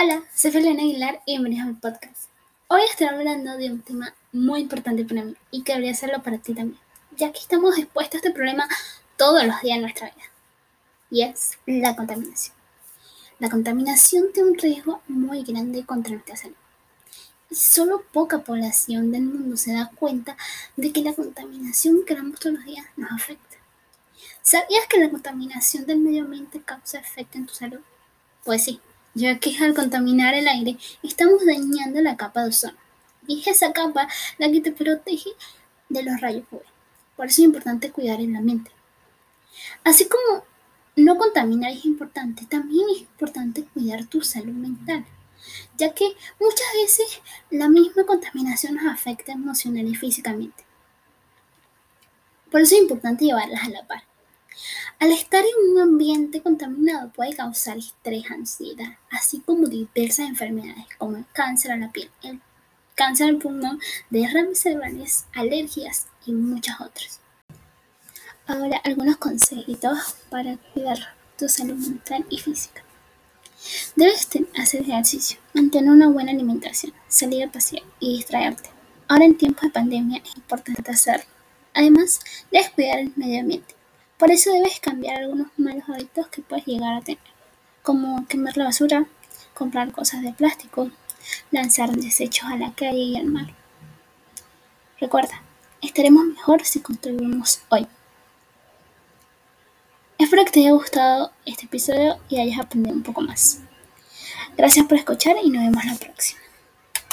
Hola, soy Felena Aguilar y bienvenidos a mi podcast. Hoy estoy hablando de un tema muy importante para mí y que debería serlo para ti también, ya que estamos expuestos a este problema todos los días de nuestra vida, y es la contaminación. La contaminación tiene un riesgo muy grande contra nuestra salud. Y solo poca población del mundo se da cuenta de que la contaminación que damos todos los días nos afecta. ¿Sabías que la contaminación del medio ambiente causa efecto en tu salud? Pues sí, ya que al contaminar el aire estamos dañando la capa de ozono. Y es esa capa la que te protege de los rayos UV. Por eso es importante cuidar el ambiente. Así como no contaminar es importante, también es importante cuidar tu salud mental, ya que muchas veces la misma contaminación nos afecta emocional y físicamente. Por eso es importante llevarlas a la par. Al estar en un ambiente contaminado puede causar estrés, ansiedad, así como diversas enfermedades como el cáncer a la piel, el cáncer al pulmón, derrames cerebrales, alergias y muchas otras. Ahora algunos consejitos para cuidar tu salud mental y física. Debes hacer ejercicio, mantener una buena alimentación, salir a pasear y distraerte. Ahora en tiempos de pandemia es importante hacerlo. Además, debes cuidar el medio ambiente por eso debes cambiar algunos malos hábitos que puedes llegar a tener, como quemar la basura, comprar cosas de plástico, lanzar desechos a la calle y al mar. Recuerda, estaremos mejor si construimos hoy. Espero que te haya gustado este episodio y hayas aprendido un poco más. Gracias por escuchar y nos vemos la próxima.